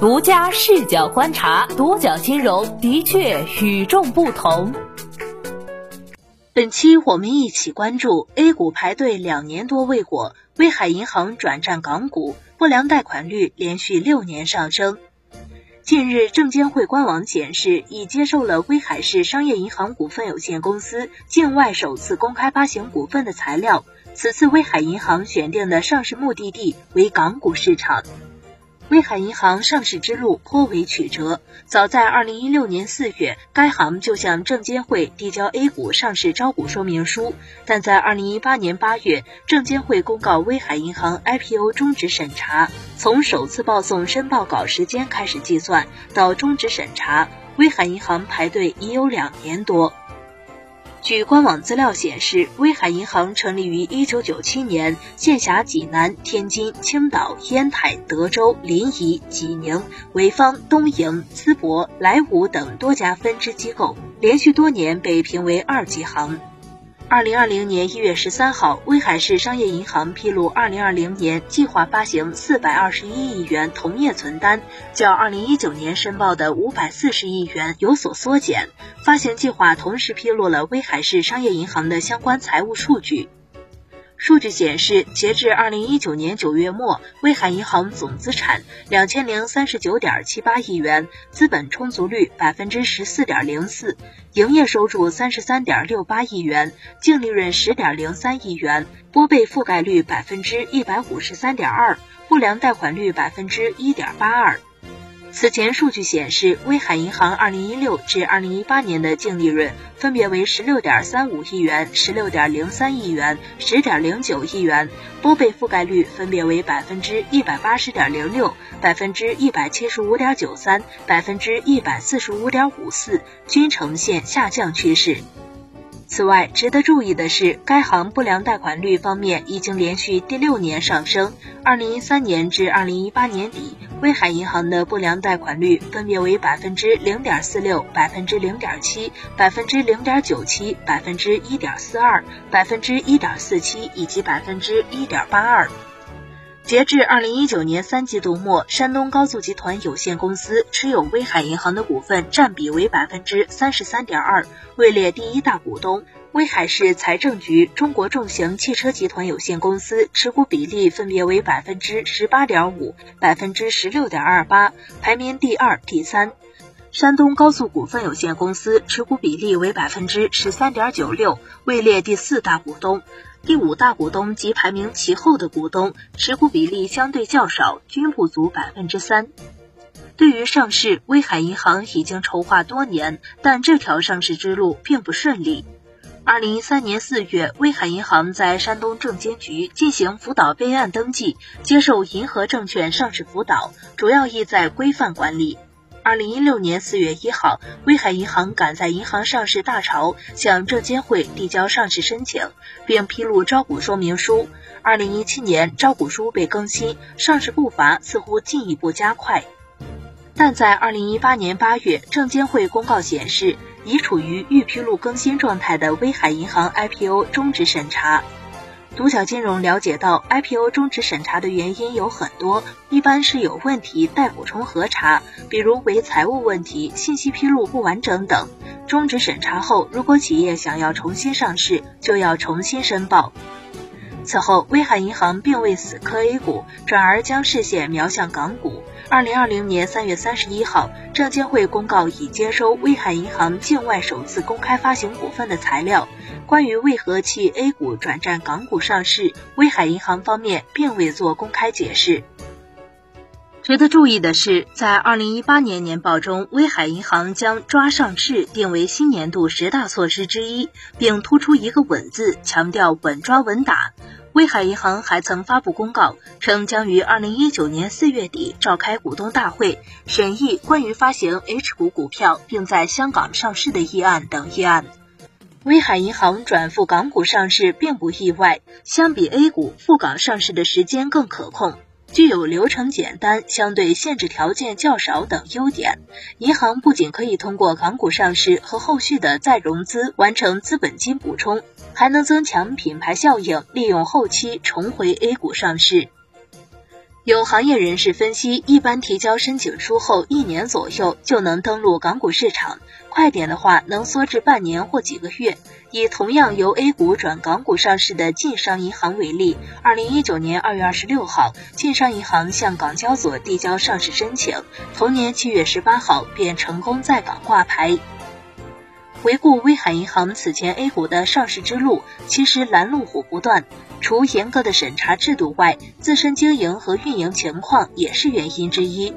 独家视角观察，独角金融的确与众不同。本期我们一起关注 A 股排队两年多未果，威海银行转战港股，不良贷款率连续六年上升。近日，证监会官网显示，已接受了威海市商业银行股份有限公司境外首次公开发行股份的材料。此次威海银行选定的上市目的地为港股市场。威海银行上市之路颇为曲折。早在二零一六年四月，该行就向证监会递交 A 股上市招股说明书，但在二零一八年八月，证监会公告威海银行 IPO 终止审查。从首次报送申报稿时间开始计算，到终止审查，威海银行排队已有两年多。据官网资料显示，威海银行成立于一九九七年，现辖济南、天津、青岛、烟台、德州、临沂、济宁、潍坊、东营、淄博、莱芜等多家分支机构，连续多年被评为二级行。二零二零年一月十三号，威海市商业银行披露，二零二零年计划发行四百二十一亿元同业存单，较二零一九年申报的五百四十亿元有所缩减。发行计划同时披露了威海市商业银行的相关财务数据。数据显示，截至二零一九年九月末，威海银行总资产两千零三十九点七八亿元，资本充足率百分之十四点零四，营业收入三十三点六八亿元，净利润十点零三亿元，拨备覆盖率百分之一百五十三点二，不良贷款率百分之一点八二。此前数据显示，威海银行2016至2018年的净利润分别为16.35亿元、16.03亿元、10.09亿元，拨备覆盖率分别为百分之一百八十点零六、百分之一百七十五点九三、百分之一百四十五点五四，均呈现下降趋势。此外，值得注意的是，该行不良贷款率方面已经连续第六年上升。二零一三年至二零一八年底，威海银行的不良贷款率分别为百分之零点四六、百分之零点七、百分之零点九七、百分之一点四二、百分之一点四七以及百分之一点八二。截至二零一九年三季度末，山东高速集团有限公司持有威海银行的股份占比为百分之三十三点二，位列第一大股东。威海市财政局中国重型汽车集团有限公司持股比例分别为百分之十八点五、百分之十六点二八，排名第二、第三。山东高速股份有限公司持股比例为百分之十三点九六，位列第四大股东。第五大股东及排名其后的股东持股比例相对较少，均不足百分之三。对于上市，威海银行已经筹划多年，但这条上市之路并不顺利。二零一三年四月，威海银行在山东证监局进行辅导备案登记，接受银河证券上市辅导，主要意在规范管理。二零一六年四月一号，威海银行赶在银行上市大潮，向证监会递交上市申请，并披露招股说明书。二零一七年，招股书被更新，上市步伐似乎进一步加快。但在二零一八年八月，证监会公告显示，已处于预披露更新状态的威海银行 IPO 终止审查。独角金融了解到，IPO 终止审查的原因有很多，一般是有问题待补充核查，比如为财务问题、信息披露不完整等。终止审查后，如果企业想要重新上市，就要重新申报。此后，威海银行并未死磕 A 股，转而将视线瞄向港股。二零二零年三月三十一号，证监会公告已接收威海银行境外首次公开发行股份的材料。关于为何弃 A 股转战港股上市，威海银行方面并未做公开解释。值得注意的是，在二零一八年年报中，威海银行将抓上市定为新年度十大措施之一，并突出一个“稳”字，强调稳抓稳打。威海银行还曾发布公告，称将于二零一九年四月底召开股东大会，审议关于发行 H 股股票并在香港上市的议案等议案。威海银行转赴港股上市并不意外，相比 A 股赴港上市的时间更可控，具有流程简单、相对限制条件较少等优点。银行不仅可以通过港股上市和后续的再融资完成资本金补充，还能增强品牌效应，利用后期重回 A 股上市。有行业人士分析，一般提交申请书后一年左右就能登陆港股市场，快点的话能缩至半年或几个月。以同样由 A 股转港股上市的晋商银行为例，二零一九年二月二十六号，晋商银行向港交所递交上市申请，同年七月十八号便成功在港挂牌。回顾威海银行此前 A 股的上市之路，其实拦路虎不断。除严格的审查制度外，自身经营和运营情况也是原因之一。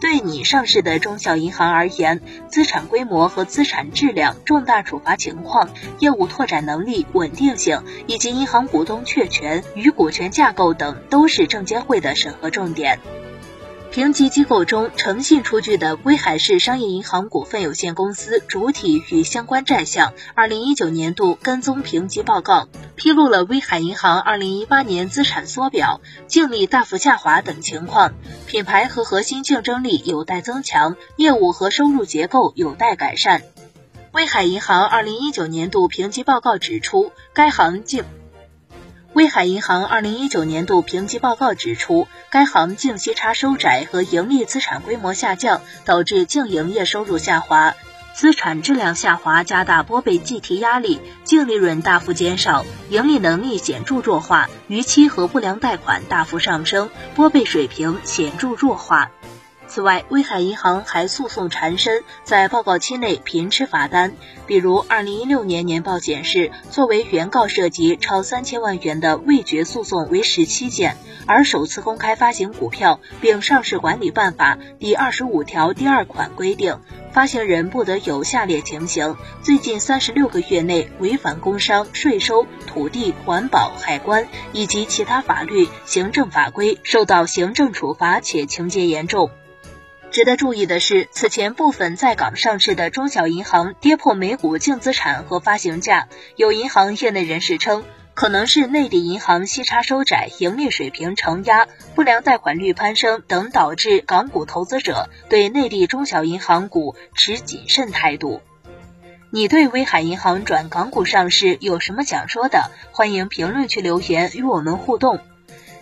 对拟上市的中小银行而言，资产规模和资产质量、重大处罚情况、业务拓展能力、稳定性以及银行股东确权与股权架构等，都是证监会的审核重点。评级机构中，诚信出具的《威海市商业银行股份有限公司主体与相关债项二零一九年度跟踪评级报告》披露了威海银行二零一八年资产缩表、净利大幅下滑等情况，品牌和核心竞争力有待增强，业务和收入结构有待改善。威海银行二零一九年度评级报告指出，该行净威海银行二零一九年度评级报告指出，该行净息差收窄和盈利资产规模下降，导致净营业收入下滑，资产质量下滑，加大拨备计提压力，净利润大幅减少，盈利能力显著弱化，逾期和不良贷款大幅上升，拨备水平显著弱化。此外，威海银行还诉讼缠身，在报告期内频吃罚单。比如，二零一六年年报显示，作为原告涉及超三千万元的未决诉讼为十七件，而首次公开发行股票并上市管理办法第二十五条第二款规定，发行人不得有下列情形：最近三十六个月内违反工商、税收、土地、环保、海关以及其他法律、行政法规，受到行政处罚且情节严重。值得注意的是，此前部分在港上市的中小银行跌破每股净资产和发行价，有银行业内人士称，可能是内地银行息差收窄、盈利水平承压、不良贷款率攀升等导致港股投资者对内地中小银行股持谨慎态度。你对威海银行转港股上市有什么想说的？欢迎评论区留言与我们互动。